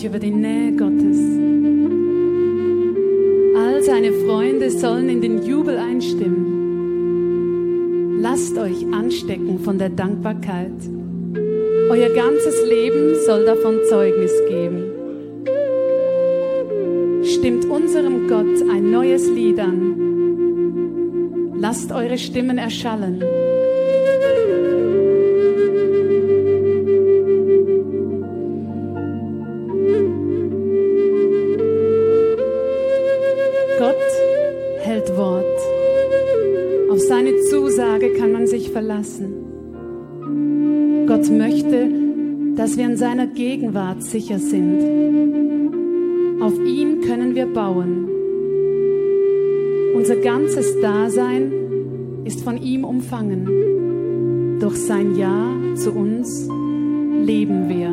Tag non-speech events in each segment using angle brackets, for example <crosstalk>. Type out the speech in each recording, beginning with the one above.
euch über die Nähe Gottes. All seine Freunde sollen in den Jubel einstimmen. Lasst euch anstecken von der Dankbarkeit. Euer ganzes Leben soll davon Zeugnis geben. Stimmt unserem Gott ein neues Lied an. Lasst eure Stimmen erschallen. Gegenwart sicher sind. Auf ihn können wir bauen. Unser ganzes Dasein ist von ihm umfangen. Durch sein Ja zu uns leben wir.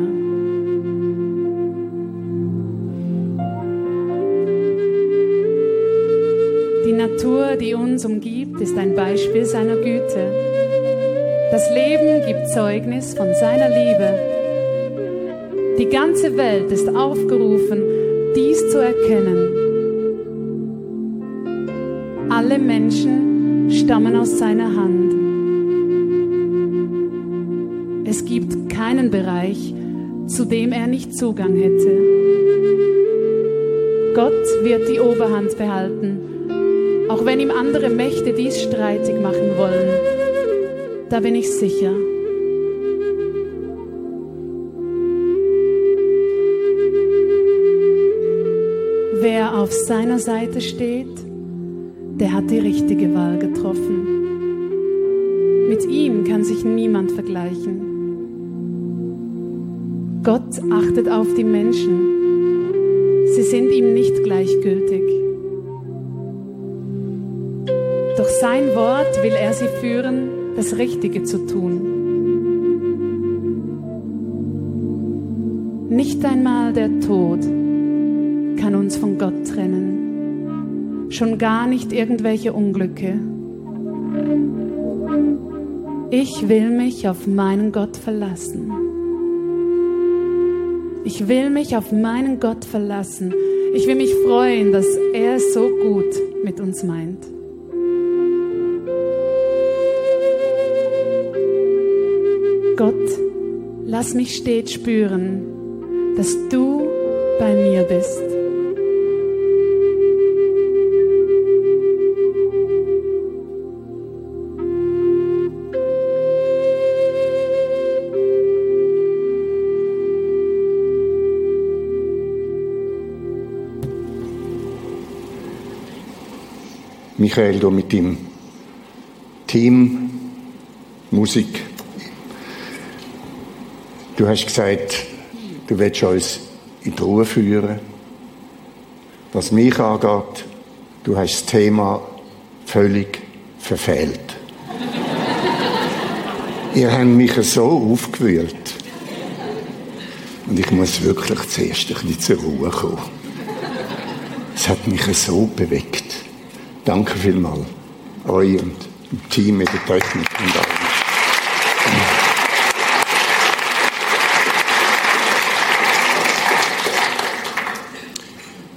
Die Natur, die uns umgibt, ist ein Beispiel seiner Güte. Das Leben gibt Zeugnis von seiner Liebe. Die ganze Welt ist aufgerufen, dies zu erkennen. Alle Menschen stammen aus seiner Hand. Es gibt keinen Bereich, zu dem er nicht Zugang hätte. Gott wird die Oberhand behalten, auch wenn ihm andere Mächte dies streitig machen wollen. Da bin ich sicher. Auf seiner Seite steht, der hat die richtige Wahl getroffen. Mit ihm kann sich niemand vergleichen. Gott achtet auf die Menschen. Sie sind ihm nicht gleichgültig. Durch sein Wort will er sie führen das Richtige zu tun. Nicht einmal der Tod kann uns von Gott trennen, schon gar nicht irgendwelche Unglücke. Ich will mich auf meinen Gott verlassen. Ich will mich auf meinen Gott verlassen. Ich will mich freuen, dass er es so gut mit uns meint. Gott, lass mich stets spüren, dass du bei mir bist. Michael, du mit dem Team Musik Du hast gesagt, du willst uns in die Ruhe führen. Was mich angeht, du hast das Thema völlig verfehlt. <laughs> Ihr habt mich so aufgewühlt. Und ich muss wirklich zuerst ein bisschen zur Ruhe kommen. Es hat mich so bewegt. Danke vielmals. Euch und dem Team mit der Technik und.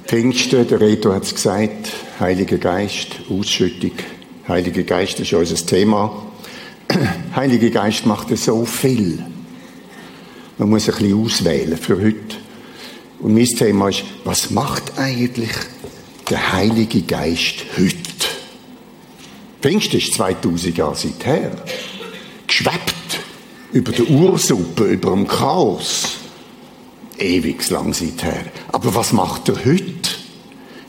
Pfingsten, der Reto hat es gesagt, Heiliger Geist, Ausschüttung. Heiliger Geist ist unser Thema. <clears throat> Heiliger Geist macht so viel. Man muss ein bisschen auswählen für heute. Und mein Thema ist, was macht eigentlich der Heilige Geist heute? Pfingsten ist 2000 Jahre seither. Geschwebt über der Ursuppe, über dem Chaos ewig lang seither. Aber was macht er heute?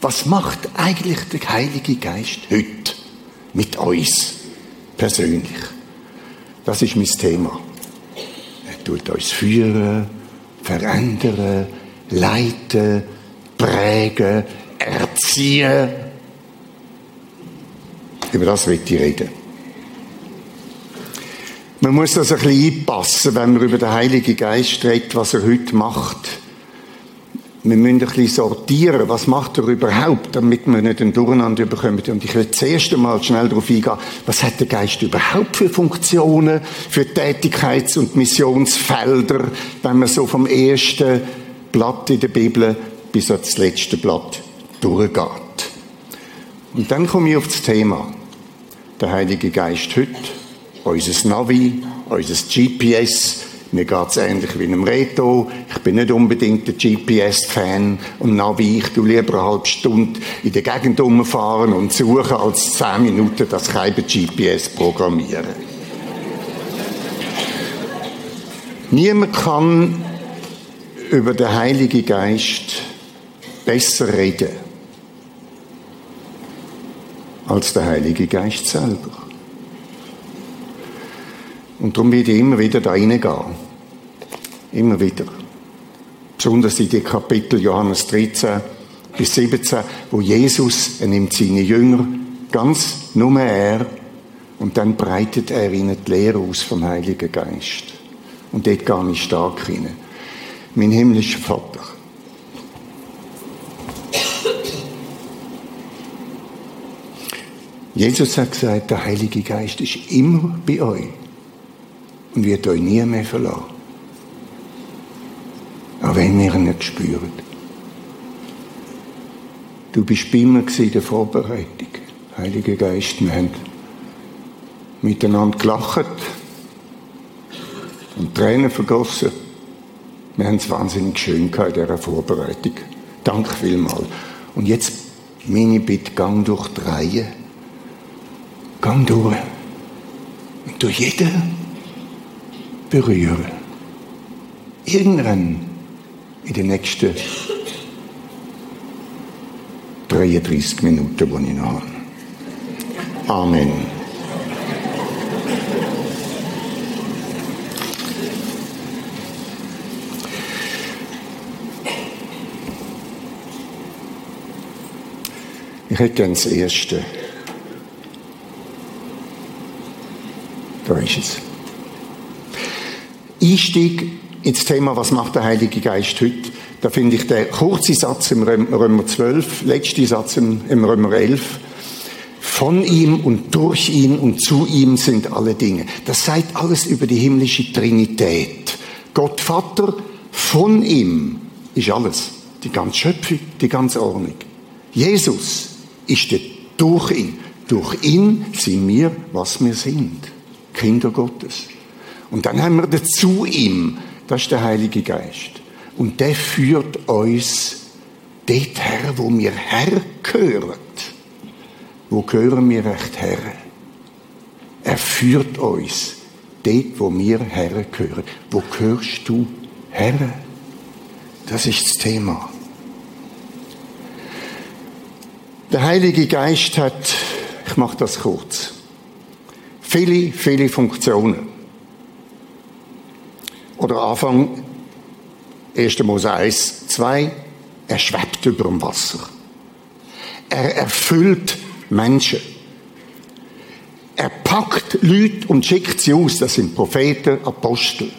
Was macht eigentlich der Heilige Geist heute mit uns persönlich? Das ist mein Thema. Er tut uns führen, verändern, leiten, prägen, erziehen. Über das will ich reden. Man muss das ein bisschen einpassen, wenn man über den Heiligen Geist redet, was er heute macht. Wir müssen ein bisschen sortieren, was macht er überhaupt, damit wir nicht einen Durcheinander bekommen. Und ich will zuerst einmal schnell darauf eingehen, was hat der Geist überhaupt für Funktionen, für Tätigkeits- und Missionsfelder, wenn man so vom ersten Blatt in der Bibel bis ans letzte Blatt durchgeht. Und dann komme ich auf das Thema. Der Heilige Geist heute, unser Navi, unser GPS, mir geht's ähnlich wie einem Reto. Ich bin nicht unbedingt ein GPS-Fan und Navi. Ich tu lieber eine halbe Stunde in der Gegend umfahren und suchen, als zehn Minuten das keine GPS programmieren. Niemand kann über den Heiligen Geist besser reden als der Heilige Geist selber. Und darum werde ich immer wieder da reingehen. Immer wieder. Besonders in die Kapitel Johannes 13 bis 17, wo Jesus, er nimmt seine Jünger, ganz nur er, und dann breitet er ihnen die Lehre aus vom Heiligen Geist. Und dort gar nicht stark rein. Mein himmlischer Vater. Jesus hat gesagt, der Heilige Geist ist immer bei euch und wird euch nie mehr verlassen. Auch wenn ihr ihn nicht spürt. Du bist mir in der Vorbereitung. Heiliger Geist, wir haben miteinander gelacht und Tränen vergossen. Wir haben es wahnsinnig schön gehabt in dieser Vorbereitung. Danke vielmals. Und jetzt meine Bitte, gang durch die Reihe. Gang durch. Und durch jeden berühren. Irgendwann in den nächsten 33 Minuten, die ich noch habe. Amen. Ich hätte gerne das Erste. Es. Einstieg ins Thema, was macht der Heilige Geist heute, da finde ich den kurzen Satz im Römer 12, letzte Satz im, Römer 11, von ihm und durch ihn und zu ihm sind alle Dinge. Das sagt alles über die himmlische Trinität. Gott Vater, von ihm ist alles. Die ganze Schöpfung, die ganze Ordnung. Jesus ist der durch ihn. Durch ihn sind wir, was wir sind. Kinder Gottes. Und dann haben wir dazu ihm, das ist der Heilige Geist. Und der führt uns dort her, wo wir hergehören. Wo gehören wir recht her? Er führt uns dort, wo wir hergehören. Wo gehörst du her? Das ist das Thema. Der Heilige Geist hat, ich mache das kurz, viele, viele Funktionen. Oder Anfang 1. Mose 1, 2, er schwebt über dem Wasser. Er erfüllt Menschen. Er packt Leute und schickt sie aus. Das sind Propheten, Apostel.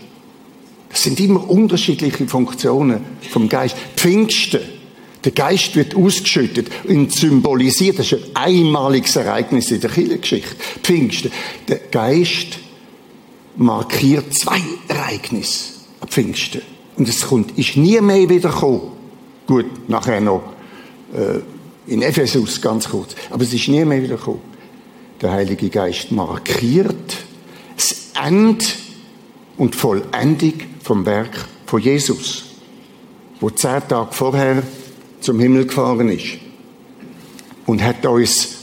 Das sind immer unterschiedliche Funktionen vom Geist. Pfingsten. Der Geist wird ausgeschüttet und symbolisiert. Das ist ein einmaliges Ereignis in der Kirchengeschichte. Pfingsten. Der Geist markiert zwei Ereignisse am Pfingsten. Und es kommt, ist nie mehr wieder gekommen. Gut, nachher noch äh, in Ephesus ganz kurz. Aber es ist nie mehr wieder gekommen. Der Heilige Geist markiert das Ende und Vollendung vom Werk von Jesus, wo zehn Tage vorher zum Himmel gefahren ist und hat uns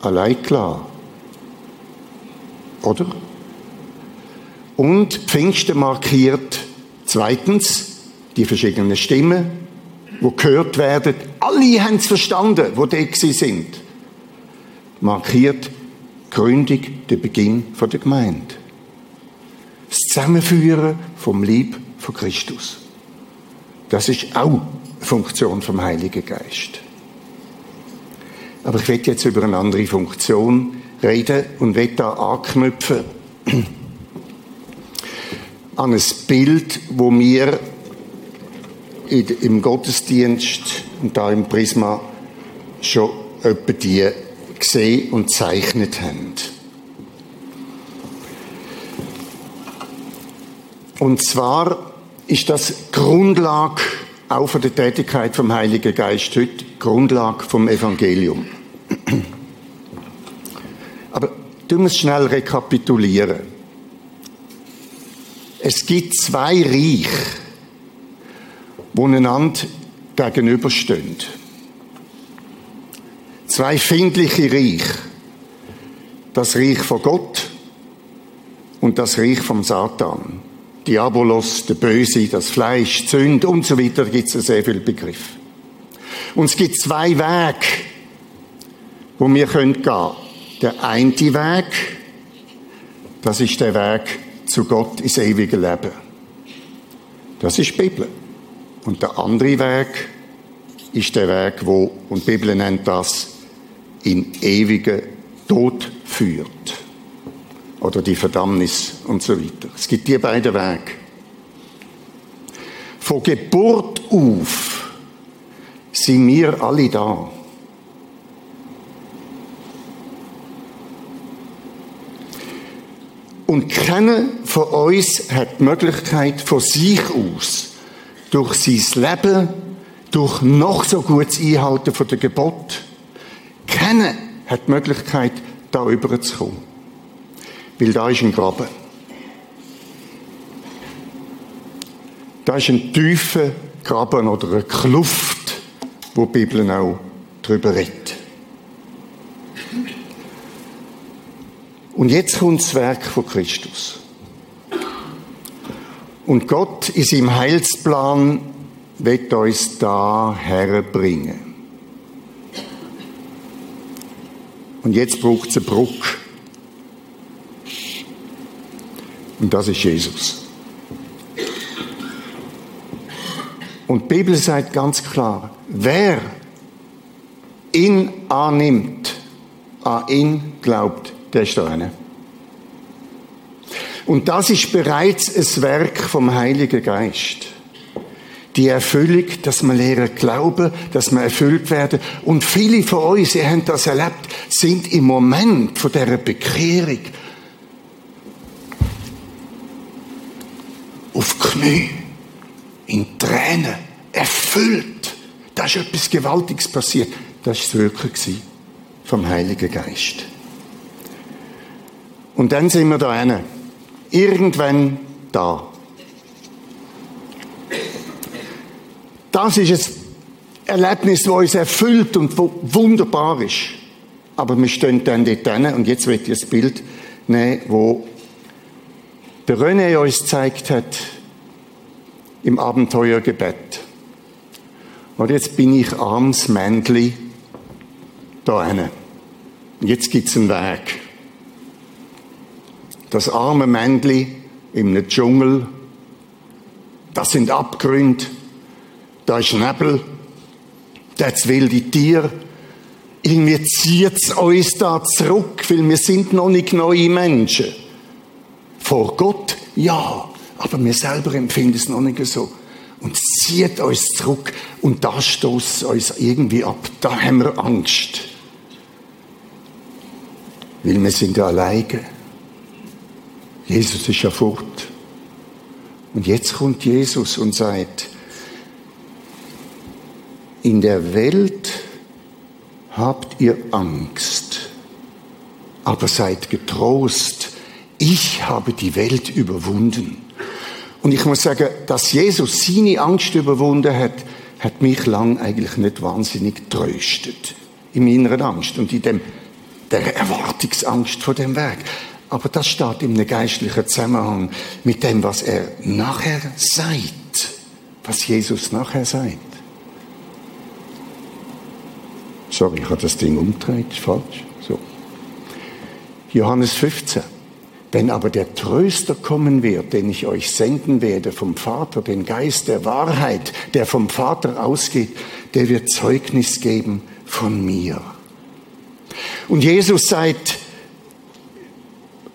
allein gelassen. Oder? Und Pfingsten markiert zweitens die verschiedenen Stimmen, wo gehört werden. Alle haben es verstanden, wo die sind. Markiert Gründung, der Beginn der Gemeinde. Das Zusammenführen vom Lieb von Christus. Das ist auch Funktion vom Heiligen Geist. Aber ich werde jetzt über eine andere Funktion reden und werde da anknüpfen <clears throat> an ein Bild, wo wir im Gottesdienst und da im Prisma schon etwa die gesehen und zeichnet haben. Und zwar ist das Grundlage auch für die Tätigkeit vom Heiligen Geist heute, Grundlage vom Evangelium. Aber du musst schnell rekapitulieren. Es gibt zwei Reiche, die einander gegenüberstehen. Zwei findliche Reiche. Das Reich von Gott und das Reich vom Satan. Diabolos, der Böse, das Fleisch, Sünde und so weiter, gibt es sehr viele Begriffe. Und es gibt zwei Wege, wo wir gehen können. Der eine Weg, das ist der Weg zu Gott ins ewige Leben. Das ist die Bibel. Und der andere Weg ist der Weg, wo, und die Bibel nennt das, in ewigen Tod führt oder die Verdammnis und so weiter. Es gibt die beiden Wege. Von Geburt auf sind wir alle da. Und keiner von uns hat die Möglichkeit, von sich aus, durch sein Leben, durch noch so gutes Einhalten der Gebot, keiner hat die Möglichkeit, da überzukommen. Weil da ist ein Graben. Da ist ein tiefer Graben oder eine Kluft, wo die Bibel auch darüber redet. Und jetzt kommt das Werk von Christus. Und Gott in seinem Heilsplan wird uns da herbringen. Und jetzt braucht es eine Brücke. Und das ist Jesus. Und die Bibel sagt ganz klar, wer ihn annimmt, an ihn glaubt, der ist da eine. Und das ist bereits ein Werk vom Heiligen Geist. Die Erfüllung, dass wir lernen glauben, dass wir erfüllt werden. Und viele von uns, ihr habt das erlebt, sind im Moment von dieser Bekehrung auf Knie, in Tränen, erfüllt. Da ist etwas Gewaltiges passiert. Das war das Wirken vom Heiligen Geist. Und dann sind wir da hinten. Irgendwann da. Das ist ein Erlebnis, das uns erfüllt und wunderbar ist. Aber wir stehen dann dort hinten und jetzt wird ich das Bild nehmen, wo der René uns gezeigt hat im Abenteuergebet. Und jetzt bin ich armes Männli da hinten. Jetzt gibt's einen Weg. Das arme Männli im Dschungel, das sind Abgründe, da ist Nebel, da ist wilde Tier. Irgendwie zieht's uns da zurück, weil wir sind noch nicht neue Menschen. Vor Gott, ja, aber wir selber empfinden es noch nicht so. Und zieht uns zurück und da stoßt uns irgendwie ab. Da haben wir Angst. Weil wir sind ja alleine. Jesus ist ja fort. Und jetzt kommt Jesus und sagt, in der Welt habt ihr Angst, aber seid getrost, ich habe die Welt überwunden. Und ich muss sagen, dass Jesus seine Angst überwunden hat, hat mich lang eigentlich nicht wahnsinnig tröstet. In meiner Angst und in dem, der Erwartungsangst vor dem Weg. Aber das steht in einem geistlichen Zusammenhang mit dem, was er nachher sagt. Was Jesus nachher sagt. Sorry, ich habe das Ding umgedreht, falsch. So. Johannes 15. Wenn aber der Tröster kommen wird, den ich euch senden werde vom Vater, den Geist der Wahrheit, der vom Vater ausgeht, der wird Zeugnis geben von mir. Und Jesus sagt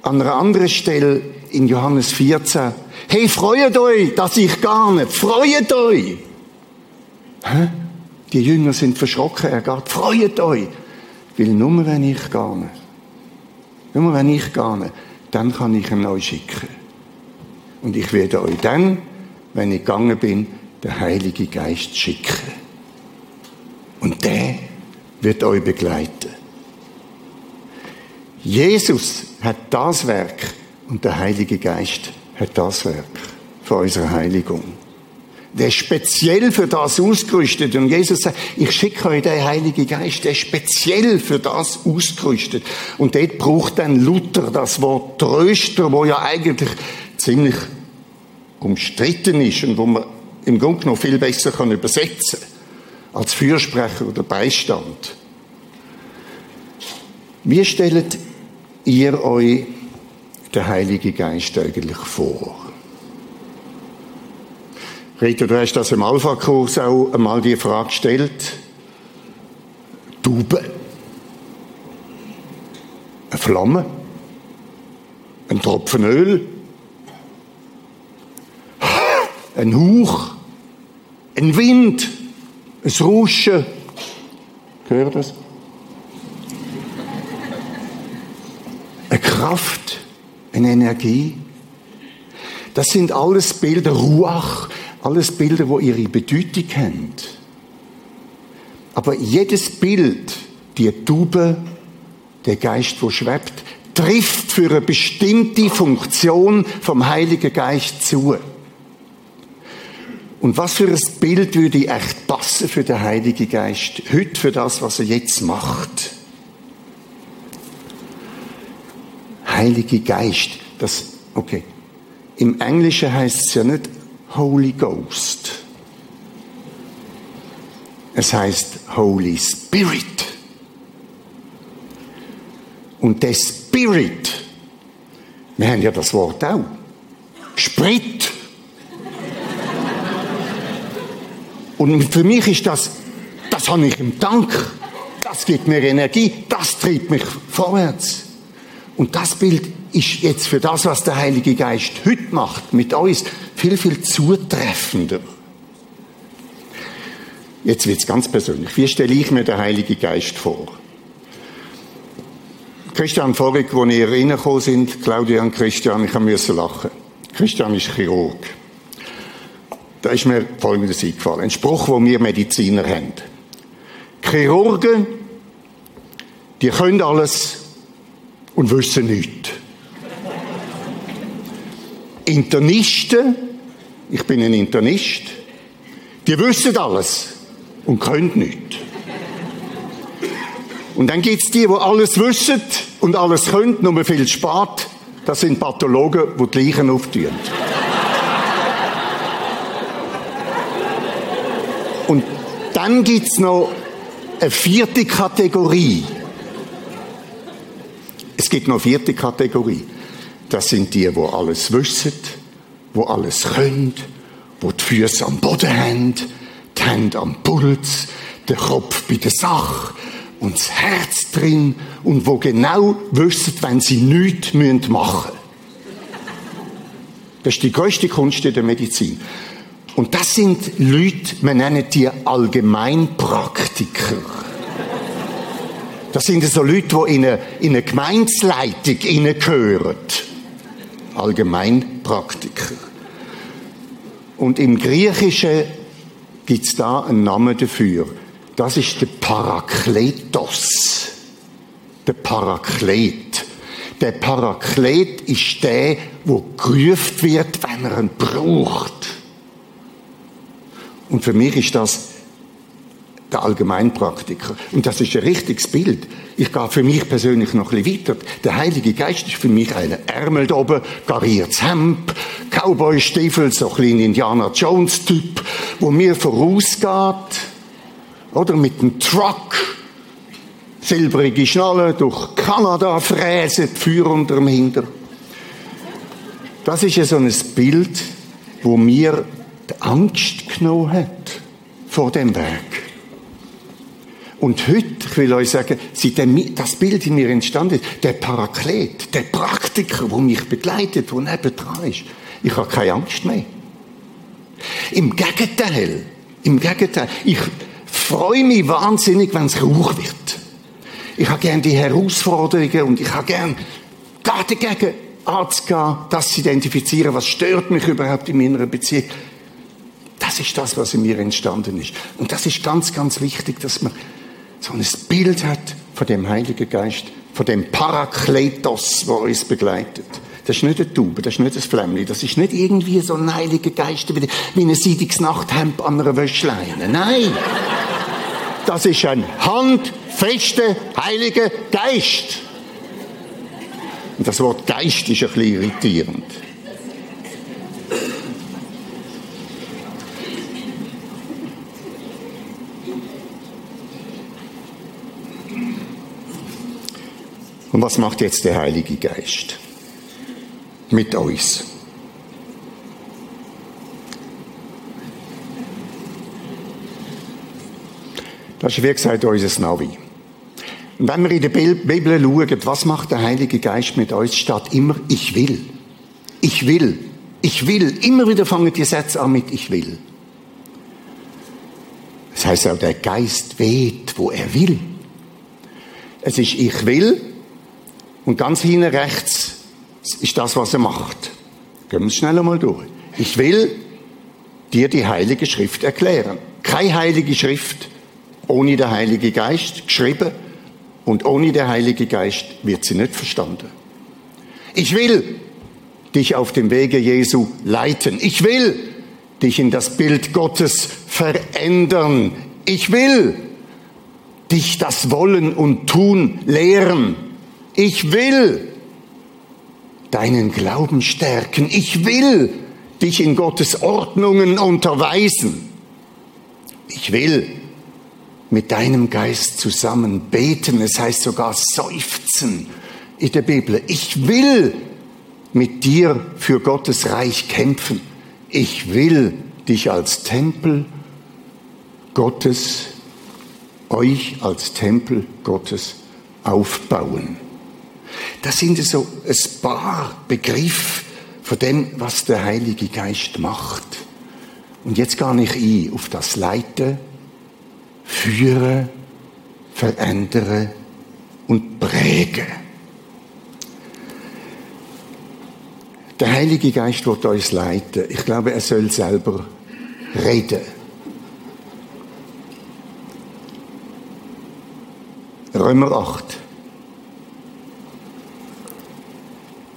an einer anderen Stelle in Johannes 14, hey, freut euch, dass ich gar nicht, freut euch. Hä? Die Jünger sind verschrocken, er geht, freut euch, weil nur wenn ich gehe, nur wenn ich gehe, dann kann ich ihn euch schicken. Und ich werde euch dann wenn ich gegangen bin, den Heiligen Geist schicken. Und der wird euch begleiten. Jesus hat das Werk und der Heilige Geist hat das Werk für unsere Heiligung. Der ist speziell für das ausgerüstet. Und Jesus sagt, ich schicke euch den Heiligen Geist, der ist speziell für das ausgerüstet. Und dort braucht dann Luther das Wort Tröster, wo ja eigentlich ziemlich umstritten ist und wo man im Grunde noch viel besser kann übersetzen als Fürsprecher oder Beistand. Wie stellt ihr euch den Heiligen Geist eigentlich vor? Rita, du hast das im Alpha-Kurs auch einmal die Frage gestellt. Tube. Eine Flamme. Ein Tropfen Öl. Ein Hauch. Ein Wind. Ein Rauschen. Gehört das? Eine Kraft. Eine Energie. Das sind alles Bilder, Ruach, alles Bilder, wo ihre Bedeutung haben. Aber jedes Bild, die Tube, der Geist, wo schwebt, trifft für eine bestimmte Funktion vom Heiligen Geist zu. Und was für ein Bild würde echt passen für den Heiligen Geist heute für das, was er jetzt macht? Heilige Geist, das, okay. Im Englischen heißt es ja nicht Holy Ghost. Es heißt Holy Spirit. Und der Spirit, wir haben ja das Wort auch, Sprit. Und für mich ist das, das habe ich im Tank. Das gibt mir Energie, das treibt mich vorwärts. Und das Bild ist jetzt für das, was der Heilige Geist heute macht, mit uns, viel, viel zutreffender. Jetzt wird es ganz persönlich. Wie stelle ich mir den Heiligen Geist vor? Christian Vorig, wo ihr reingekommen sind, Claudia und Christian, ich musste lachen. Christian ist Chirurg. Da ist mir Folgendes eingefallen. Ein Spruch, wo wir Mediziner haben. Chirurgen, die können alles und wissen nichts. Internisten, ich bin ein Internist, die wissen alles und können nichts. Und dann gibt es die, die alles wissen und alles können, nur viel spät. Das sind Pathologen, die die Leichen auftun. und dann gibt es noch eine vierte Kategorie. Es gibt noch eine vierte Kategorie. Das sind die, wo alles wissen, wo alles können, wo die Füße am Boden haben, die Hände am Puls, der Kopf bei der Sache und das Herz drin und wo genau wissen, wenn sie nichts machen müssen. Das ist die größte Kunst in der Medizin. Und das sind Leute, man nennt die Allgemeinpraktiker. Das sind so Leute, die in eine, in eine Gemeinsleitung hineingehören. Allgemeinpraktiker. Und im Griechischen gibt es da einen Namen dafür. Das ist der Parakletos. Der Paraklet. Der Paraklet ist der, wo gerufen wird, wenn er ihn braucht. Und für mich ist das der Allgemeinpraktiker. Und das ist ein richtiges Bild. Ich gehe für mich persönlich noch ein bisschen weiter. Der Heilige Geist ist für mich ein Ärmel da oben, gariertes Hemd, Cowboy-Stiefel, so ein kleiner Indiana Jones-Typ, wo mir vorausgeht. Oder mit dem Truck, silbrige Schnalle, durch Kanada fräset, Feuer unter dem Hinter. Das ist ja so ein Bild, wo mir die Angst genommen hat vor dem Weg. Und heute, ich will euch sagen, seitdem das Bild in mir entstanden ist, der Paraklet, der Praktiker, der mich begleitet, der nebendran ist, ich habe keine Angst mehr. Im Gegenteil, im Gegenteil, ich freue mich wahnsinnig, wenn es Rauch wird. Ich habe gerne die Herausforderungen und ich habe gerne dagegen anzugehen, das zu identifizieren, was stört mich überhaupt in meiner Beziehung. Das ist das, was in mir entstanden ist. Und das ist ganz, ganz wichtig, dass man so ein Bild hat von dem Heiligen Geist, von dem Parakletos, der uns begleitet. Das ist nicht eine Taube, das ist nicht ein Flämmchen, das ist nicht irgendwie so ein Heiliger Geist wie ein seidiges Nachthemd an einer Wäschleine. Nein! Das ist ein handfester Heiliger Geist. Und das Wort Geist ist ein bisschen irritierend. Und was macht jetzt der Heilige Geist mit uns? Das ist wie gesagt unser Navi. Und wenn wir in der Bibel schauen, was macht der Heilige Geist mit uns, statt immer ich will. Ich will. Ich will. Immer wieder fangen die Sätze an mit ich will. Das heißt auch, der Geist weht, wo er will. Es ist ich will und ganz hinten rechts ist das, was er macht. Gehen wir es schnell einmal durch. Ich will dir die Heilige Schrift erklären. Keine Heilige Schrift ohne den Heiligen Geist geschrieben und ohne den Heiligen Geist wird sie nicht verstanden. Ich will dich auf dem Wege Jesu leiten. Ich will dich in das Bild Gottes verändern. Ich will dich das Wollen und Tun lehren. Ich will deinen Glauben stärken. Ich will dich in Gottes Ordnungen unterweisen. Ich will mit deinem Geist zusammen beten. Es heißt sogar seufzen in der Bibel. Ich will mit dir für Gottes Reich kämpfen. Ich will dich als Tempel Gottes, euch als Tempel Gottes aufbauen. Das sind so ein paar Begriffe von dem, was der Heilige Geist macht. Und jetzt gar ich ein auf das Leiten, führe, verändere und präge. Der Heilige Geist wird uns leiten. Ich glaube, er soll selber reden. Römer 8.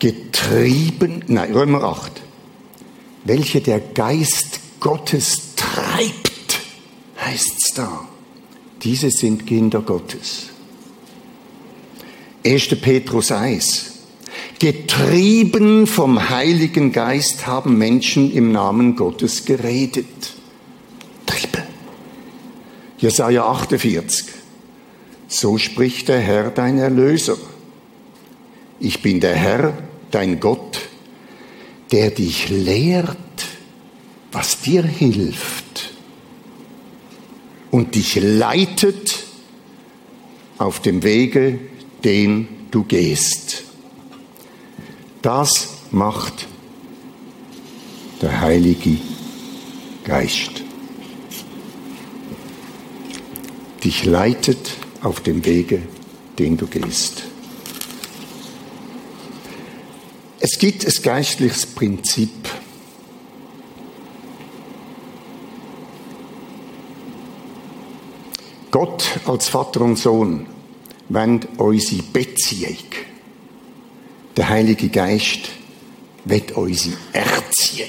Getrieben, nein, Römer 8. Welche der Geist Gottes treibt, heißt es da. Diese sind Kinder Gottes. 1. Petrus 1. Getrieben vom Heiligen Geist haben Menschen im Namen Gottes geredet. Triebe. Jesaja 48. So spricht der Herr, dein Erlöser. Ich bin der Herr, dein Gott, der dich lehrt, was dir hilft und dich leitet auf dem Wege, den du gehst. Das macht der Heilige Geist. Dich leitet auf dem Wege, den du gehst. Es gibt ein geistliches Prinzip, Gott als Vater und Sohn wenn unsere Beziehung. Der Heilige Geist wird unsere Erziehung.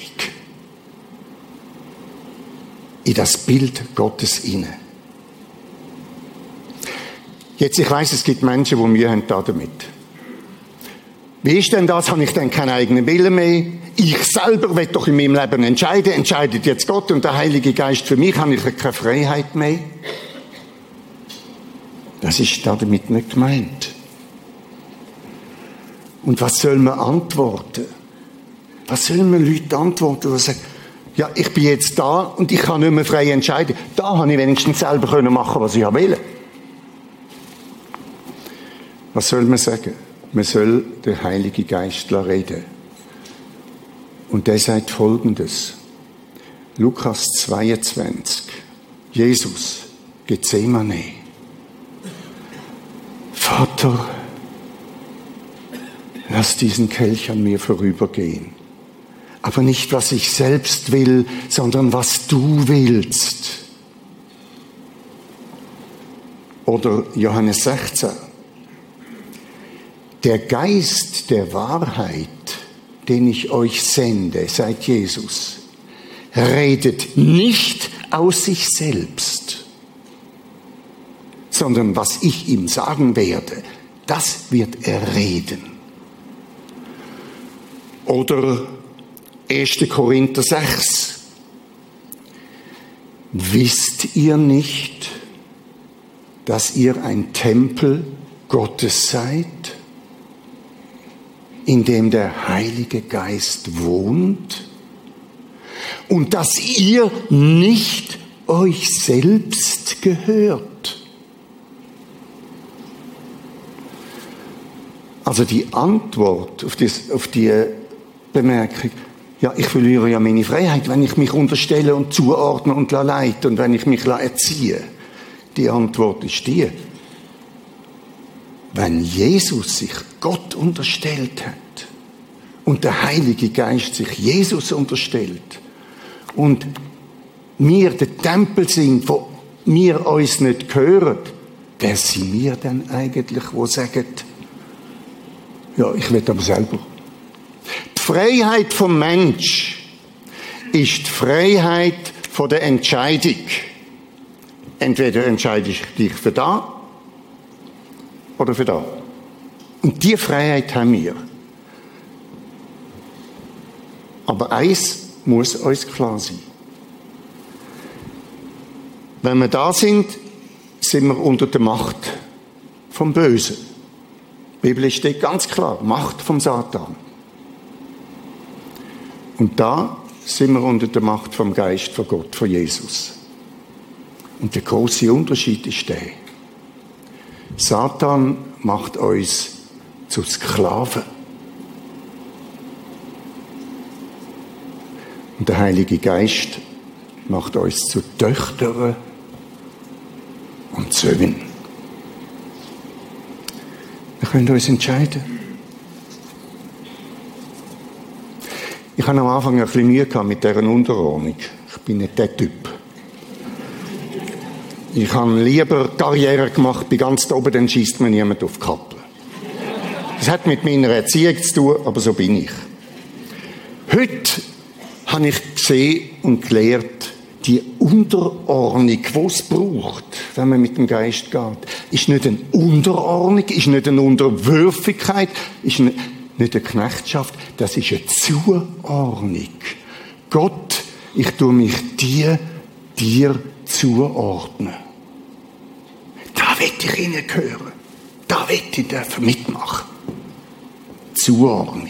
In das Bild Gottes inne. Jetzt, ich weiß, es gibt Menschen, die Mühe haben damit. Wie ist denn das? Habe ich denn keinen eigenen Willen mehr? Ich selber will doch in meinem Leben entscheiden. Entscheidet jetzt Gott und der Heilige Geist für mich? Habe ich keine Freiheit mehr? Das ist damit nicht gemeint. Und was soll man antworten? Was sollen wir Leute antworten, die sagen, ja, ich bin jetzt da und ich kann nicht mehr frei entscheiden. Da habe ich wenigstens selber können machen, was ich will. Was soll man sagen? Man soll den Heiligen Geist reden. Und der sagt Folgendes. Lukas 22. Jesus, Gethsemane. Vater, lass diesen Kelch an mir vorübergehen. aber nicht was ich selbst will, sondern was du willst. Oder Johannes 16. Der Geist der Wahrheit, den ich euch sende, seit Jesus, redet nicht aus sich selbst, sondern was ich ihm sagen werde, das wird er reden. Oder 1. Korinther 6. Wisst ihr nicht, dass ihr ein Tempel Gottes seid, in dem der Heilige Geist wohnt? Und dass ihr nicht euch selbst gehört? Also die Antwort auf, das, auf die Bemerkung, ja, ich verliere ja meine Freiheit, wenn ich mich unterstelle und zuordne und leite und wenn ich mich erziehe. Die Antwort ist die, wenn Jesus sich Gott unterstellt hat und der Heilige Geist sich Jesus unterstellt und wir der Tempel sind, wo wir uns nicht gehören, wer sind wir denn eigentlich, wo sagen, ja, ich will aber selber. Die Freiheit vom Mensch ist die Freiheit von der Entscheidung. Entweder entscheide ich dich für da oder für da. Und die Freiheit haben wir. Aber eins muss uns klar sein. Wenn wir da sind, sind wir unter der Macht vom Bösen. Die Bibel steht ganz klar, Macht vom Satan. Und da sind wir unter der Macht vom Geist von Gott, von Jesus. Und der große Unterschied ist der. Satan macht uns zu Sklaven. Und der Heilige Geist macht uns zu Töchtern und Söhnen. Wir können uns entscheiden. Ich hatte am Anfang ein bisschen Mühe mit dieser Unterordnung. Ich bin nicht der Typ. Ich habe lieber Karriere gemacht, bin ganz oben, dann schießt mir niemand auf die Kappe. Das hat mit meiner Erziehung zu tun, aber so bin ich. Heute habe ich gesehen und gelernt, die Unterordnung, die es braucht, wenn man mit dem Geist geht, ist nicht eine Unterordnung, ist nicht eine Unterwürfigkeit, ist nicht eine Knechtschaft, das ist eine Zuordnung. Gott, ich tue mich dir, dir zuordnen. Da will ich hineingehören. Da will ich dürfen mitmachen. Zuordnung.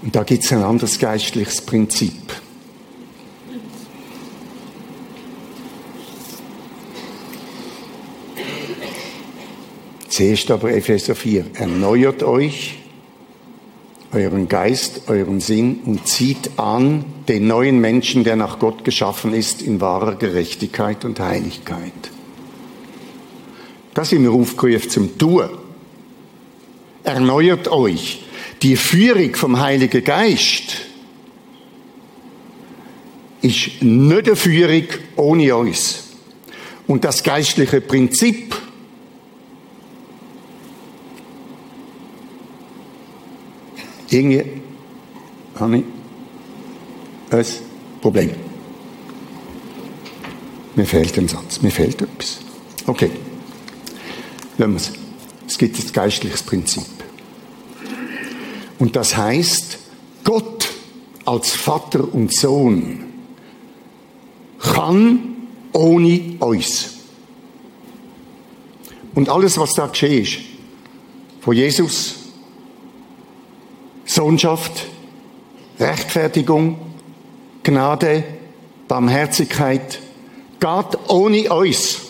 Und da gibt es ein anderes geistliches Prinzip. Zuerst aber Epheser 4. Erneuert euch euren Geist, euren Sinn und zieht an den neuen Menschen, der nach Gott geschaffen ist, in wahrer Gerechtigkeit und Heiligkeit. Das sind wir aufgerufen zum Tun. Erneuert euch. Die Führung vom Heiligen Geist ist nicht eine Führung ohne uns. Und das geistliche Prinzip Irgendwie habe ich ein Problem. Mir fehlt ein Satz, mir fehlt etwas. Okay, lassen wir es. Es gibt ein geistliches Prinzip. Und das heißt, Gott als Vater und Sohn kann ohne uns. Und alles, was da geschehen ist, von Jesus Sohnschaft, Rechtfertigung, Gnade, Barmherzigkeit, geht ohne uns.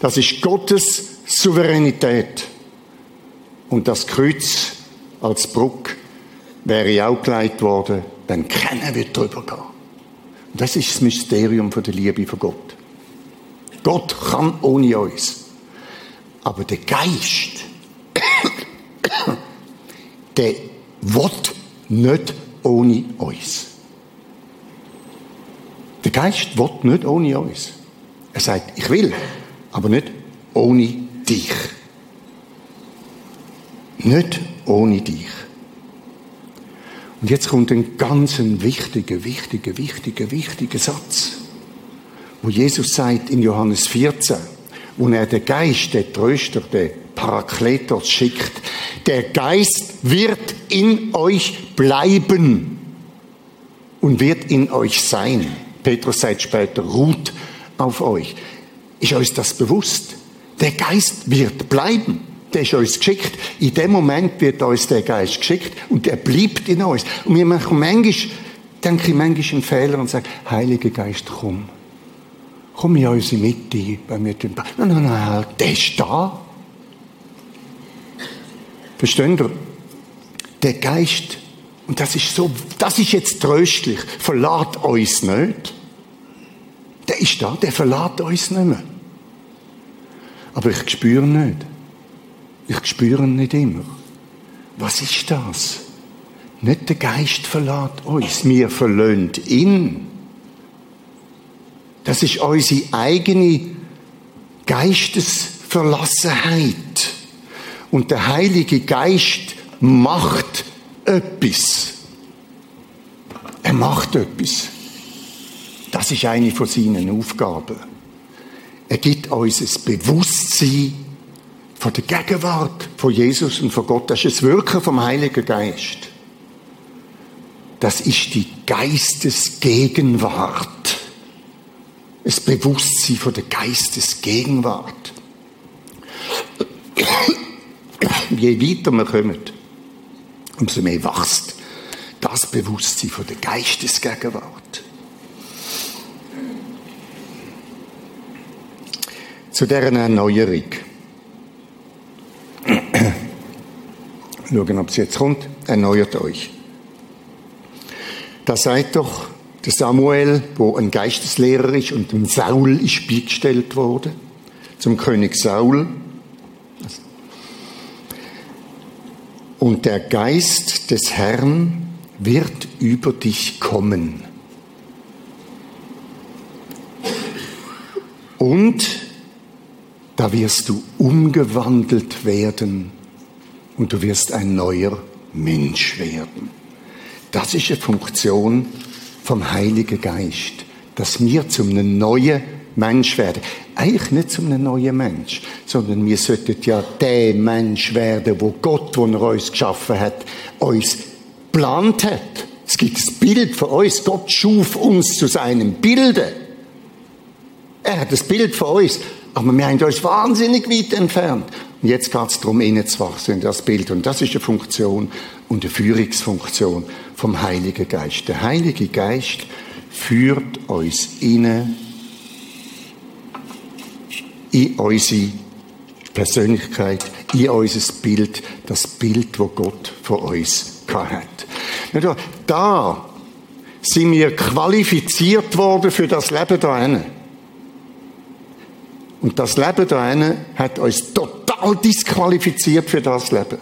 Das ist Gottes Souveränität. Und das Kreuz als Bruck wäre auch geleitet worden, wenn keiner wird drüber gehen. Das ist das Mysterium der Liebe von Gott. Gott kann ohne uns. Aber der Geist <coughs> der will nicht ohne uns. Der Geist will nicht ohne uns. Er sagt, ich will, aber nicht ohne dich. Nicht ohne dich. Und jetzt kommt ein ganz wichtiger, wichtiger, wichtiger, wichtiger Satz, wo Jesus sagt in Johannes 14, wo er den Geist, den Tröster, den Parakletos schickt. Der Geist wird in euch bleiben und wird in euch sein. Petrus sagt später, ruht auf euch. Ist euch das bewusst? Der Geist wird bleiben. Der ist uns geschickt. In dem Moment wird uns der Geist geschickt und er bleibt in uns. Und wir machen manchmal, denke ich manchmal einen Fehler und sagen, Heiliger Geist, komm. Komm in unsere Mitte, wenn wir den Nein, nein, nein, der ist da. Versteht ihr? Der Geist, und das ist so, das ist jetzt tröstlich, verlässt uns nicht. Der ist da, der verlässt uns nicht mehr. Aber ich spüre nicht. Ich spüre nicht immer. Was ist das? Nicht der Geist verlässt uns, wir verlöhnt ihn. Das ist unsere eigene Geistesverlassenheit. Und der Heilige Geist macht etwas. Er macht etwas. Das ist eine von seinen Aufgaben. Er gibt uns ein Bewusstsein von der Gegenwart von Jesus und von Gott. Das ist das Wirken vom Heiligen Geist. Das ist die Geistesgegenwart. Das Bewusstsein von der Geistesgegenwart. Je weiter wir kommen, umso mehr wächst das Bewusstsein von der Geistesgegenwart. Zu deren Erneuerung. <clears throat> Schauen, ob es jetzt kommt. Erneuert euch. Da seid doch der Samuel, wo ein Geisteslehrer ist und dem Saul ist beigestellt worden, zum König Saul. Und der Geist des Herrn wird über dich kommen. Und da wirst du umgewandelt werden und du wirst ein neuer Mensch werden. Das ist eine Funktion vom Heiligen Geist, dass wir zum neuen Mensch werden. Eigentlich nicht zum neuen Mensch, sondern wir sollten ja der Mensch werden, wo Gott, wo er uns geschaffen hat, uns plant hat. Es gibt das Bild von uns. Gott schuf uns zu seinem Bilde. Er hat das Bild von uns. Aber wir haben uns wahnsinnig weit entfernt. Und jetzt geht es darum, hineinzuwachsen in das Bild. Und das ist eine Funktion und eine Führungsfunktion vom Heiligen Geist. Der Heilige Geist führt uns inne in unsere Persönlichkeit, in unser Bild, das Bild, wo Gott von uns hat. Da sind wir qualifiziert worden für das Leben da hinten. Und das Leben da hat uns total disqualifiziert für das Leben.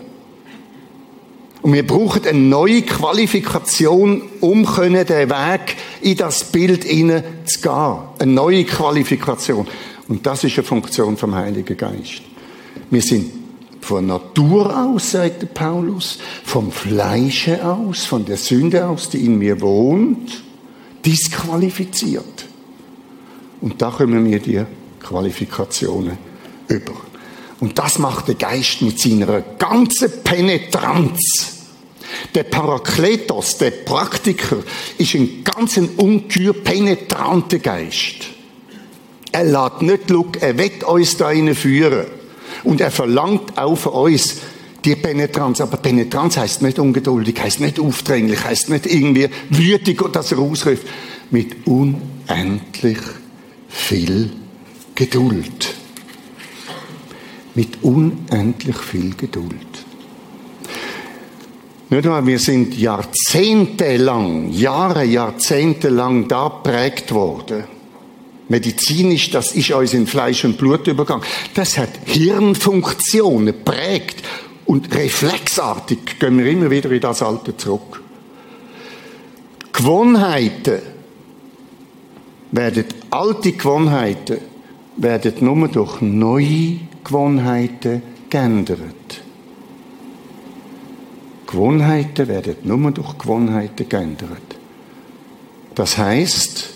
Und wir brauchen eine neue Qualifikation, um können den Weg in das Bild hinein zu gehen. Eine neue Qualifikation. Und das ist eine Funktion vom Heiligen Geist. Wir sind von Natur aus, sagt Paulus, vom Fleische aus, von der Sünde aus, die in mir wohnt, disqualifiziert. Und da kommen wir dir Qualifikationen über. Und das macht der Geist mit seiner ganzen Penetranz. Der Parakletos, der Praktiker, ist ein ganz ungeheuer penetranter Geist. Er lässt nicht schauen, er wird uns da führen. Und er verlangt auch von uns die Penetranz. Aber Penetranz heißt nicht ungeduldig, heißt nicht aufdringlich, heißt nicht irgendwie wütig, dass er ausruft. Mit unendlich viel Geduld. Mit unendlich viel Geduld. Nicht nur, wir sind jahrzehntelang, Jahre, Jahrzehnte lang da prägt worden. Medizinisch, das ist uns in Fleisch und Blut übergangen. Das hat Hirnfunktionen prägt Und reflexartig gehen wir immer wieder in das Alte zurück. Gewohnheiten werden, alte Gewohnheiten werden nur durch neue Gewohnheiten geändert. Gewohnheiten werden nur durch Gewohnheiten geändert. Das heißt,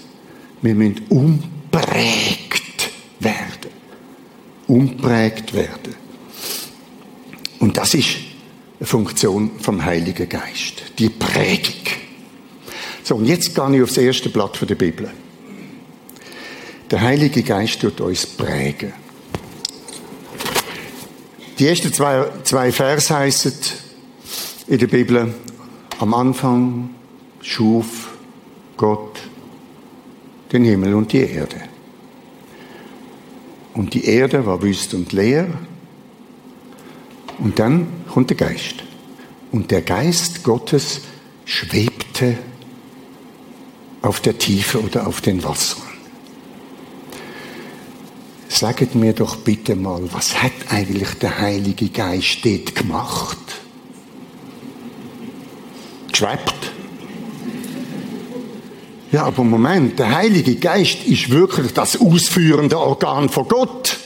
wir müssen umprägt werden. Umprägt werden. Und das ist eine Funktion vom Heiligen Geist. Die Prägung. So, und jetzt gehe ich aufs erste Blatt der Bibel. Der Heilige Geist tut uns prägen. Die ersten zwei, zwei Vers heißen in der Bibel, am Anfang schuf Gott den Himmel und die Erde. Und die Erde war wüst und leer. Und dann kommt der Geist. Und der Geist Gottes schwebte auf der Tiefe oder auf den Wassern. Sagt mir doch bitte mal, was hat eigentlich der Heilige Geist dort gemacht? Geschwebt. Ja, aber Moment, der Heilige Geist ist wirklich das ausführende Organ von Gott.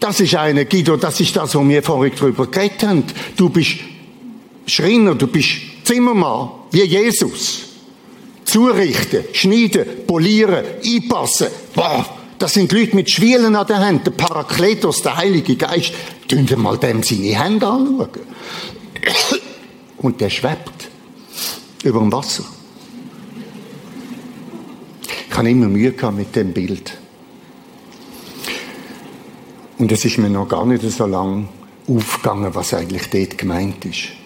Das ist eine, Guido, das ist das, was wir vorhin darüber geredet haben. Du bist Schreiner, du bist Zimmermann, wie Jesus. Zurichten, schneiden, polieren, einpassen. Boah, das sind Leute mit Schwielen an den Händen. Der Parakletos, der Heilige Geist. Tun wir mal dem seine Hände anschauen. Und der schwebt über dem Wasser. Ich habe immer Mühe gehabt mit dem Bild. Und es ist mir noch gar nicht so lang aufgegangen, was eigentlich dort gemeint ist.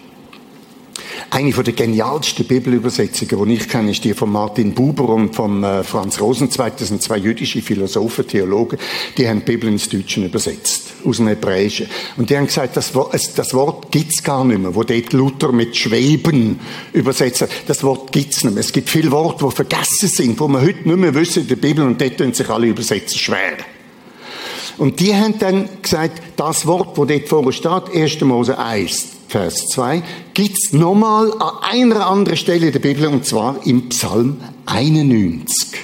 Eine der genialsten Bibelübersetzungen, die ich kenne, ist die von Martin Buber und von äh, Franz Rosenzweig. Das sind zwei jüdische Philosophen, Theologen, die haben die Bibel ins Deutsche übersetzt, aus dem Hebräischen. Und die haben gesagt, das Wort, das Wort gibt's gar nicht mehr, wo dort Luther mit Schweben übersetzt hat. Das Wort gibt's nicht mehr. Es gibt viele Worte, die vergessen sind, wo man heute nicht mehr wissen in der Bibel und dort tun sich alle übersetzen schwer. Und die haben dann gesagt, das Wort, wo dort vorne steht, 1. Mose 1, Vers 2, gibt's nochmal an einer anderen Stelle der Bibel, und zwar im Psalm 91.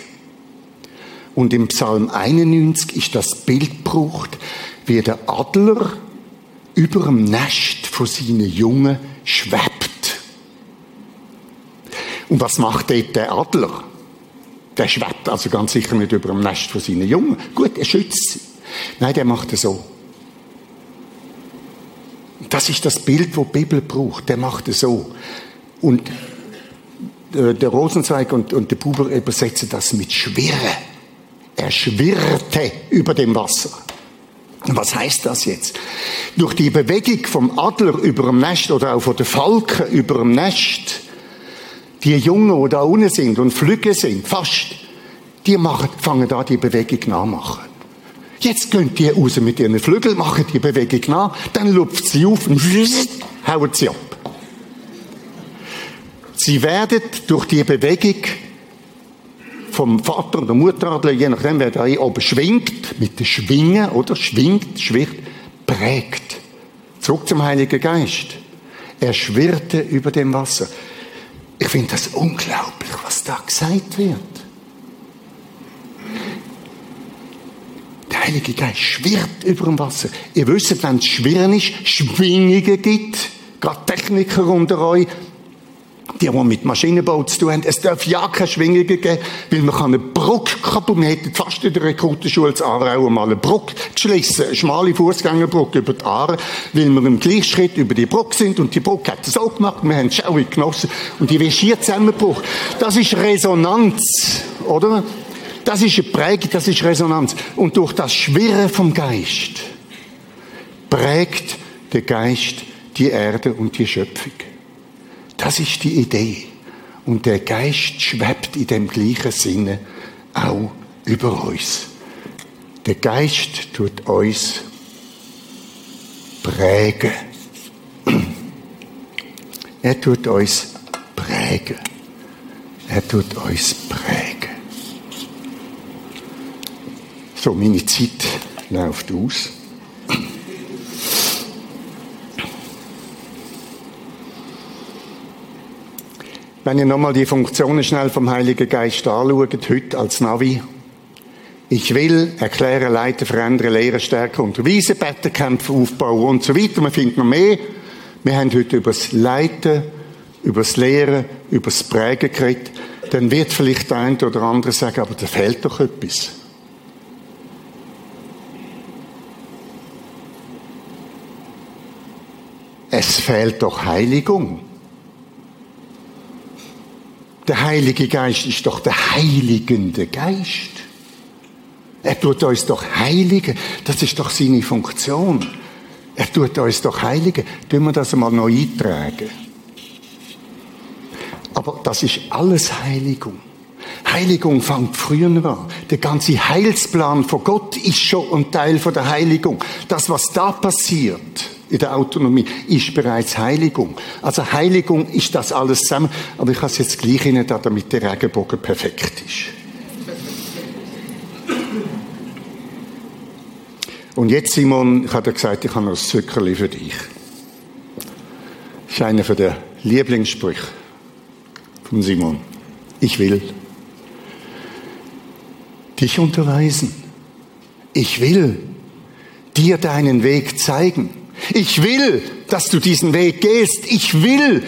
Und im Psalm 91 ist das Bild gebraucht, wie der Adler über dem Nest von seinen Jungen schwebt. Und was macht dort der Adler? Der schwebt also ganz sicher nicht über dem Nest von seinen Jungen. Gut, er schützt sie. Nein, der macht es so. Das ist das Bild, wo Bibel braucht. Der macht es so. Und äh, der Rosenzweig und, und der Buber übersetzen das mit Schwirre. Er schwirrte über dem Wasser. Und was heißt das jetzt? Durch die Bewegung vom Adler über dem Nest oder auch von der Falken über dem Nest, die Jungen, die da unten sind und Flügge sind, fast, die machen, fangen da die Bewegung nachmachen. Jetzt gehen die raus mit ihren Flügeln, machen die Bewegung nach, dann lupft sie auf und hauen sie ab. Sie werden durch die Bewegung vom Vater oder Mutteradler, je nachdem, wer da oben schwingt, mit den Schwingen, oder? Schwingt, schwirrt, prägt. Zurück zum Heiligen Geist. Er schwirrte über dem Wasser. Ich finde das unglaublich, was da gesagt wird. Heilige Geist schwirrt über dem Wasser. Ihr wisst, wenn es Schwirren ist, Schwingungen gibt, gerade Techniker unter euch, die, die mit Maschinenbau zu tun haben, es darf ja keine Schwingungen geben, weil man kann eine Brücke kaputt, wir hätten fast in der Rekrutenschule zu Aarau mal eine Brücke geschlossen, eine schmale Fußgängerbrücke über die Aare, weil wir im Gleichschritt über die Brücke sind und die Brücke hat es auch gemacht, wir haben Schauung genossen und die ist hier zusammengebrochen. Das ist Resonanz, oder? Das ist eine Prägung, das ist Resonanz. Und durch das Schwirren vom Geist prägt der Geist die Erde und die Schöpfung. Das ist die Idee. Und der Geist schwebt in dem gleichen Sinne auch über uns. Der Geist tut uns prägen. Er tut uns prägen. Er tut uns prägen. So, meine Zeit läuft aus. Wenn ihr nochmal die Funktionen schnell vom Heiligen Geist anschaut, heute als Navi. Ich will erklären, leiten, verändern, lehren, stärken, unterweisen, beten, aufbauen und so weiter. Man findet noch mehr. Wir haben heute über das Leiten, über das Lehren, über das Prägen geredet. Dann wird vielleicht der eine oder andere sagen, aber da fehlt doch etwas. Fehlt doch Heiligung. Der Heilige Geist ist doch der heiligende Geist. Er tut uns doch heiligen. Das ist doch seine Funktion. Er tut uns doch heiligen. Tun wir das einmal neu eintragen. Aber das ist alles Heiligung. Heiligung fängt früher an. Der ganze Heilsplan von Gott ist schon ein Teil von der Heiligung. Das, was da passiert in der Autonomie, ist bereits Heiligung. Also Heiligung ist das alles zusammen. Aber ich habe es jetzt gleich hinein, damit der Regenbogen perfekt ist. Und jetzt, Simon, ich habe gesagt, ich habe noch ein Zuckerli für dich. Das ist einer der Lieblingssprüche von Simon. Ich will dich unterweisen. Ich will dir deinen Weg zeigen. Ich will, dass du diesen Weg gehst. Ich will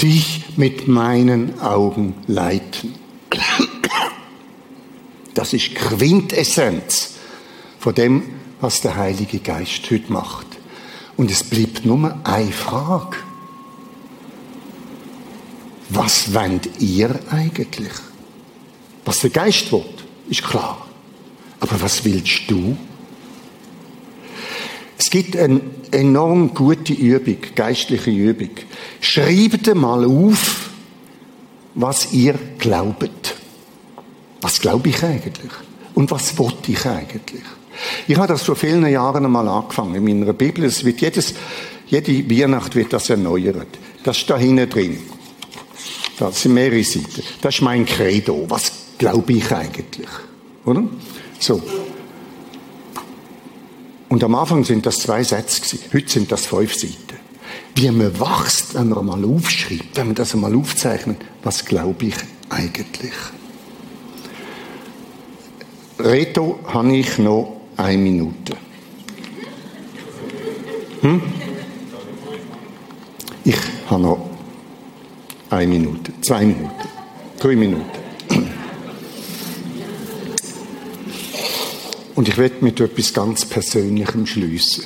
dich mit meinen Augen leiten. Das ist Quintessenz von dem, was der Heilige Geist heute macht. Und es bleibt nur eine Frage. Was wollt ihr eigentlich? Was der Geist will, ist klar. Aber was willst du? Es gibt eine enorm gute Übung, geistliche Übung. Schreibt mal auf, was ihr glaubt. Was glaube ich eigentlich? Und was wollte ich eigentlich? Ich habe das vor vielen Jahren einmal angefangen in meiner Bibel. Es wird jedes, jede Weihnacht wird das erneuert. Das ist da hinten drin. Das sind mehrere Seiten. Das ist mein Credo. Was glaube ich eigentlich? Oder? So. Und am Anfang sind das zwei Sätze gewesen. Heute sind das fünf Seiten. Wie man wächst, wenn man mal aufschreibt, wenn man das einmal aufzeichnet, was glaube ich eigentlich? Reto habe ich noch eine Minute. Hm? Ich habe noch eine Minute, zwei Minuten, drei Minuten. Und ich werde mit etwas ganz Persönlichem schließen.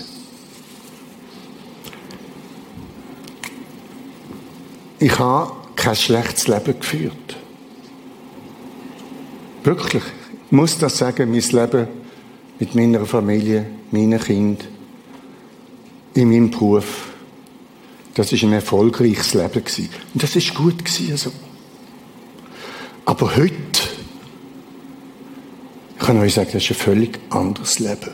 Ich habe kein schlechtes Leben geführt. Wirklich. Ich muss das sagen, mein Leben mit meiner Familie, meinen Kindern, in meinem Beruf. Das ist ein erfolgreiches Leben. Und das ist gut gewesen, also. Aber heute, ich kann euch sagen, das ist ein völlig anderes Leben.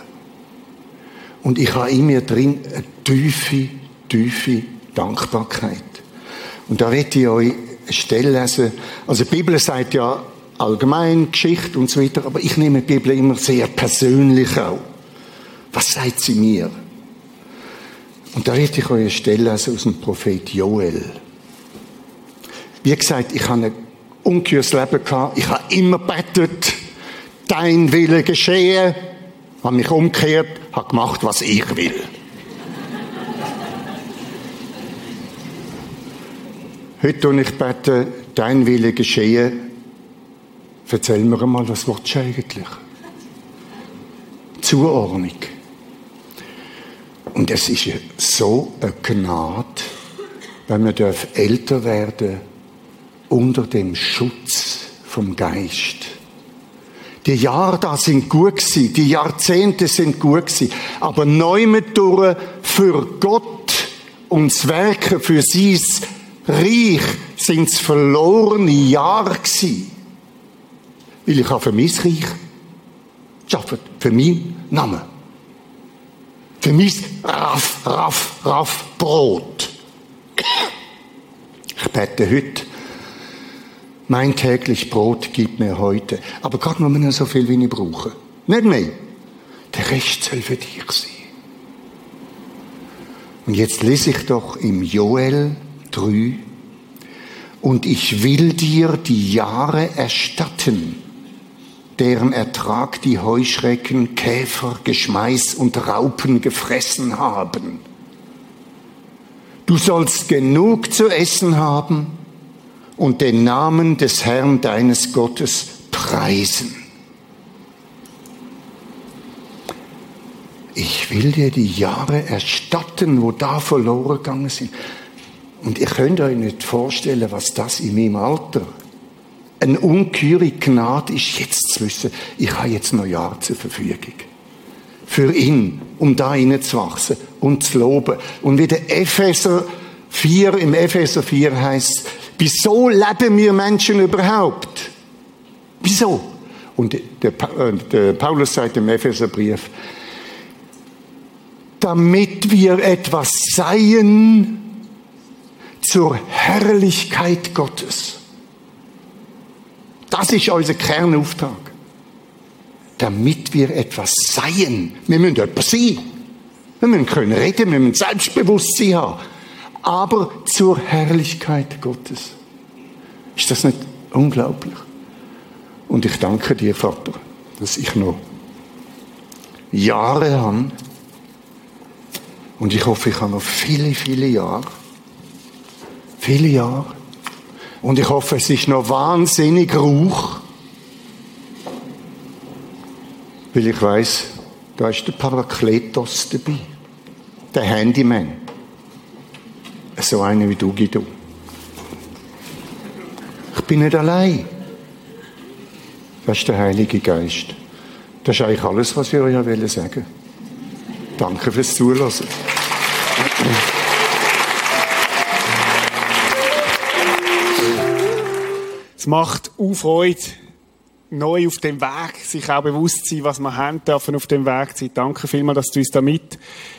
Und ich habe in mir drin eine tiefe, tiefe Dankbarkeit. Und da werde ich euch eine Stelle lesen. Also die Bibel sagt ja, allgemein, Geschichte und so weiter, aber ich nehme die Bibel immer sehr persönlich auch. Was sagt sie mir? Und da werde ich euch eine Stelle also aus dem Prophet Joel. Wie gesagt, ich habe ein ungeheures Leben gehabt. Ich habe immer betet, dein Wille geschehe, habe mich umgekehrt, habe gemacht, was ich will. Heute tue ich bete, dein Wille geschehe, Erzähl mir einmal, was willst du eigentlich? Zuordnung. Und es ist so eine Gnade, wenn wir älter werden unter dem Schutz vom Geist. Die Jahre da sind gut gewesen, die Jahrzehnte sind gut gewesen, aber neu mit durch für Gott und das Werken für sein Reich sind es verlorene Jahre gewesen. Weil ich habe für mein Reich gearbeitet, für meinen Namen. Für mein Raff, Raff, Raff Brot. Ich bete heute, mein täglich Brot gibt mir heute. Aber Gott nur mehr so viel, wie ich brauche. Nicht mehr. Der Rest soll für dich sein. Und jetzt lese ich doch im Joel 3, und ich will dir die Jahre erstatten, deren Ertrag die Heuschrecken, Käfer, Geschmeiß und Raupen gefressen haben. Du sollst genug zu essen haben und den Namen des Herrn deines Gottes preisen. Ich will dir die Jahre erstatten, wo da verloren gegangen sind. Und ihr könnt euch nicht vorstellen, was das in meinem Alter eine ungeheure Gnade ist, jetzt zu wissen, ich habe jetzt noch Jahre zur Verfügung. Für ihn, um da hineinzuwachsen und zu loben. Und wie der Epheser 4, im Epheser 4 heißt, wieso leben wir Menschen überhaupt? Wieso? Und der, äh, der Paulus sagt im Epheserbrief, damit wir etwas seien, zur Herrlichkeit Gottes. Das ist unser Kernauftrag. Damit wir etwas seien. Wir müssen etwas sein. Wir müssen können reden, wir müssen Selbstbewusstsein haben. Aber zur Herrlichkeit Gottes. Ist das nicht unglaublich? Und ich danke dir, Vater, dass ich noch Jahre habe. Und ich hoffe, ich habe noch viele, viele Jahre Viele Jahre. Und ich hoffe, es ist noch wahnsinnig Rauch. Weil ich weiß, da ist der Parakletos dabei. Der Handyman. So einer wie du, Guido. Ich bin nicht allein. Das ist der Heilige Geist. Das ist eigentlich alles, was wir euch sagen wollen. Danke fürs Zuhören. Es macht auch Freude, neu auf dem Weg, sich auch bewusst sein, was wir haben dürfen auf dem Weg sein. Danke vielmals, dass du uns da mit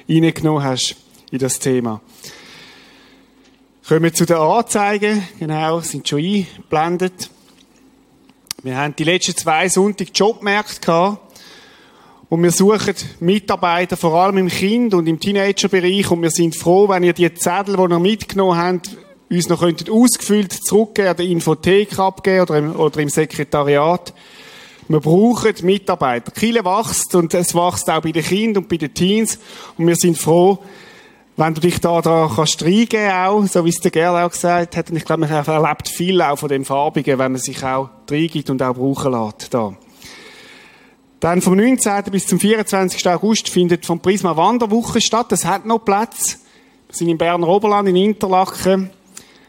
reingenommen hast in das Thema. Kommen wir zu den Anzeigen. Genau, sind schon eingeblendet. Wir haben die letzten zwei Sonntage Jobmärkte gehabt. Und wir suchen Mitarbeiter, vor allem im Kind- und im Teenagerbereich. Und wir sind froh, wenn ihr die Zettel, die ihr mitgenommen habt, uns noch könnten ausgefüllt zurückgeben an der Infothek abgeben oder im, oder im Sekretariat. Wir brauchen Mitarbeiter. Kille wächst und es wächst auch bei den Kindern und bei den Teens. Und wir sind froh, wenn du dich da, da kannst reingeben auch, so wie es der Gerl auch gesagt hat. Und ich glaube, man erlebt viel auch von dem Farbigen, wenn man sich auch reingibt und auch brauchen lässt, da. Dann vom 19. bis zum 24. August findet vom Prisma Wanderwoche statt. Das hat noch Platz. Wir sind im Berner Oberland, in Interlaken.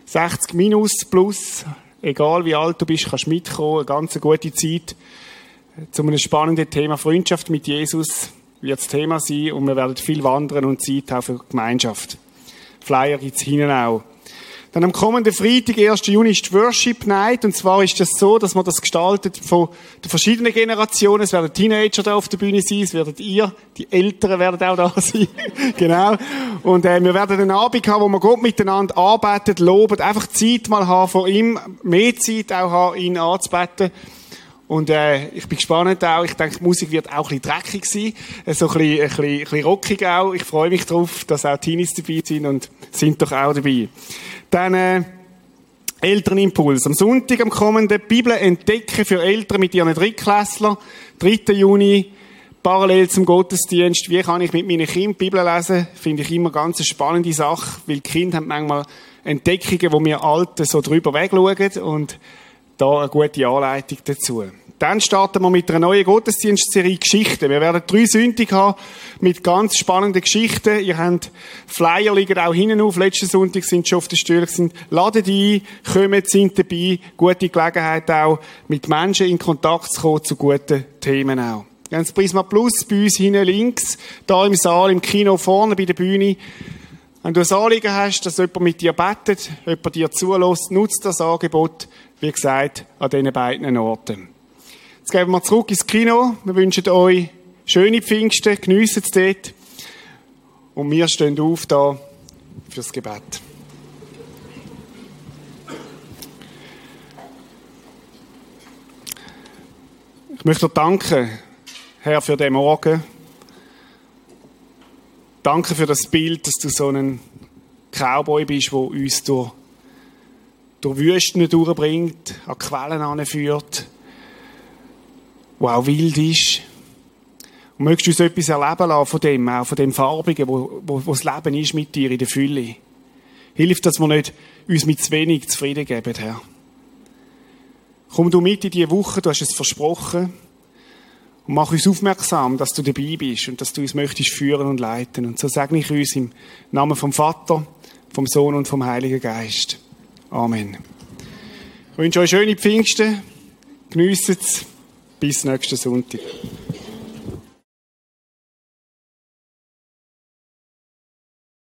60 minus plus, egal wie alt du bist, kannst mitkommen, eine ganz gute Zeit. Zu einem spannenden Thema Freundschaft mit Jesus wird das Thema sein und wir werden viel wandern und Zeit haben für Gemeinschaft. Flyer gibt's hinten auch. Dann am kommenden Freitag, 1. Juni, ist die Worship Night. Und zwar ist das so, dass man das gestaltet von den verschiedenen Generationen. Es werden Teenager da auf der Bühne sein, es werdet ihr, die Älteren werden auch da <laughs> sein. genau. Und äh, wir werden einen Abend haben, wo wir Gott miteinander arbeitet, loben, einfach Zeit mal haben von ihm, mehr Zeit auch haben, ihn anzubeten. Und äh, ich bin gespannt auch. Ich denke, die Musik wird auch ein bisschen dreckig sein. Äh, so ein bisschen, ein bisschen, ein bisschen rockig auch. Ich freue mich darauf, dass auch Teenies dabei sind und sind doch auch dabei. Dann äh, Elternimpuls. Am Sonntag, am kommenden Bibel entdecken für Eltern mit ihren Drittklässlern. 3. Juni, parallel zum Gottesdienst. Wie kann ich mit meinen Kindern Bibel lesen? Finde ich immer ganz eine spannende Sache, weil die Kinder haben manchmal Entdeckungen, wo wir Alten so drüber wegschauen und da eine gute Anleitung dazu. Dann starten wir mit einer neuen Gottesdienstserie Geschichten. Wir werden drei Sündig haben mit ganz spannenden Geschichten. Ihr habt Flyer liegen auch hinten auf. Letzten Sonntag sind schon auf den Stühlen sind. Ladet ein, kommt, sind dabei. Gute Gelegenheit auch, mit Menschen in Kontakt zu kommen zu guten Themen auch. Wir haben das Prisma Plus bei uns hinten links, da im Saal, im Kino vorne bei der Bühne. Wenn du ein Anliegen hast, dass jemand mit dir betet, jemand dir zulässt, nutzt das Angebot, wie gesagt, an diesen beiden Orten. Jetzt gehen wir zurück ins Kino. Wir wünschen euch schöne Pfingsten, geniessen es dort. Und wir stehen auf da fürs Gebet. Ich möchte dir danken, Herr, für den Morgen. Danke für das Bild, dass du so ein Cowboy bist, der uns durch durch Wüsten durchbringt, an Quellen anführt, wo auch wild ist. Und möchtest du uns etwas erleben lassen von dem, auch von dem Farbigen, wo, wo, wo das Leben ist mit dir in der Fülle. Hilf, dass wir nicht uns mit zu wenig zufrieden geben, Herr. Komm du mit in diese Woche, du hast es versprochen. Und mach uns aufmerksam, dass du dabei bist und dass du uns möchtest führen und leiten. Und so segne ich uns im Namen vom Vater, vom Sohn und vom Heiligen Geist. Amen. Ich wünsche euch schöne Pfingsten. Geniessen es. Bis nächsten Sonntag.